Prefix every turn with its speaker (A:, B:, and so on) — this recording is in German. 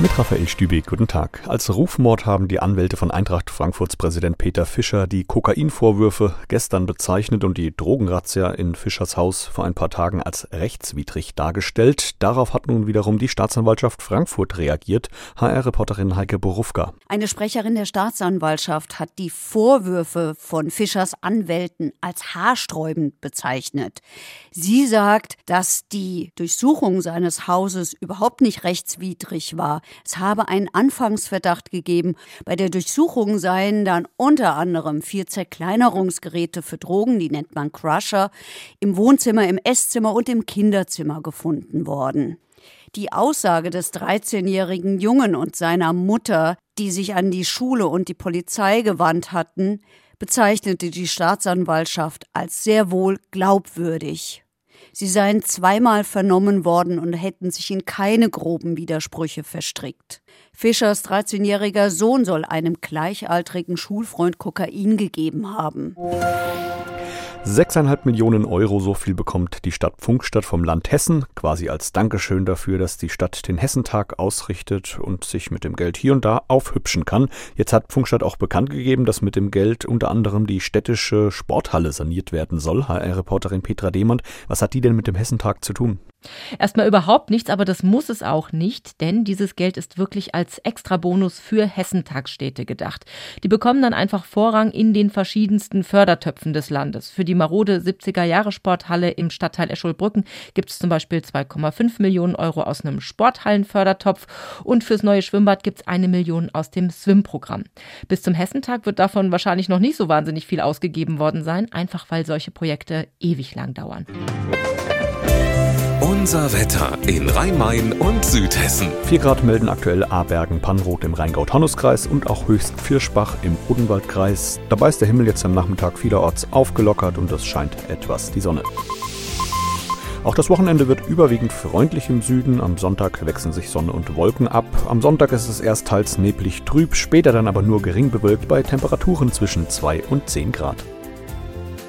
A: Mit Raphael Stübeck, guten Tag. Als Rufmord haben die Anwälte von Eintracht Frankfurts Präsident Peter Fischer die Kokainvorwürfe gestern bezeichnet und die Drogenrazzia in Fischers Haus vor ein paar Tagen als rechtswidrig dargestellt. Darauf hat nun wiederum die Staatsanwaltschaft Frankfurt reagiert. HR-Reporterin Heike Borufka.
B: Eine Sprecherin der Staatsanwaltschaft hat die Vorwürfe von Fischers Anwälten als haarsträubend bezeichnet. Sie sagt, dass die Durchsuchung seines Hauses überhaupt nicht rechtswidrig war. Es habe einen Anfangsverdacht gegeben. Bei der Durchsuchung seien dann unter anderem vier Zerkleinerungsgeräte für Drogen, die nennt man Crusher, im Wohnzimmer, im Esszimmer und im Kinderzimmer gefunden worden. Die Aussage des 13-jährigen Jungen und seiner Mutter, die sich an die Schule und die Polizei gewandt hatten, bezeichnete die Staatsanwaltschaft als sehr wohl glaubwürdig. Sie seien zweimal vernommen worden und hätten sich in keine groben Widersprüche verstrickt. Fischers 13-jähriger Sohn soll einem gleichaltrigen Schulfreund Kokain gegeben haben.
A: Sechseinhalb Millionen Euro, so viel bekommt die Stadt Funkstadt vom Land Hessen, quasi als Dankeschön dafür, dass die Stadt den Hessentag ausrichtet und sich mit dem Geld hier und da aufhübschen kann. Jetzt hat Funkstadt auch bekannt gegeben, dass mit dem Geld unter anderem die städtische Sporthalle saniert werden soll. HR-Reporterin Petra Demand, was hat die denn mit dem Hessentag zu tun?
C: Erstmal überhaupt nichts, aber das muss es auch nicht, denn dieses Geld ist wirklich als Extrabonus für Hessentagsstädte gedacht. Die bekommen dann einfach Vorrang in den verschiedensten Fördertöpfen des Landes. Für die marode 70er-Jahre-Sporthalle im Stadtteil Escholbrücken gibt es zum Beispiel 2,5 Millionen Euro aus einem Sporthallenfördertopf und fürs neue Schwimmbad gibt es eine Million aus dem Swim-Programm. Bis zum Hessentag wird davon wahrscheinlich noch nicht so wahnsinnig viel ausgegeben worden sein, einfach weil solche Projekte ewig lang dauern.
D: Unser Wetter in Rhein-Main und Südhessen.
A: 4 Grad melden aktuell Abergen, Pannroth im Rheingau-Taunus-Kreis und auch Höchst-Vierschbach im Odenwaldkreis. Dabei ist der Himmel jetzt am Nachmittag vielerorts aufgelockert und es scheint etwas die Sonne. Auch das Wochenende wird überwiegend freundlich im Süden. Am Sonntag wechseln sich Sonne und Wolken ab. Am Sonntag ist es erst teils neblig trüb, später dann aber nur gering bewölkt bei Temperaturen zwischen 2 und 10 Grad.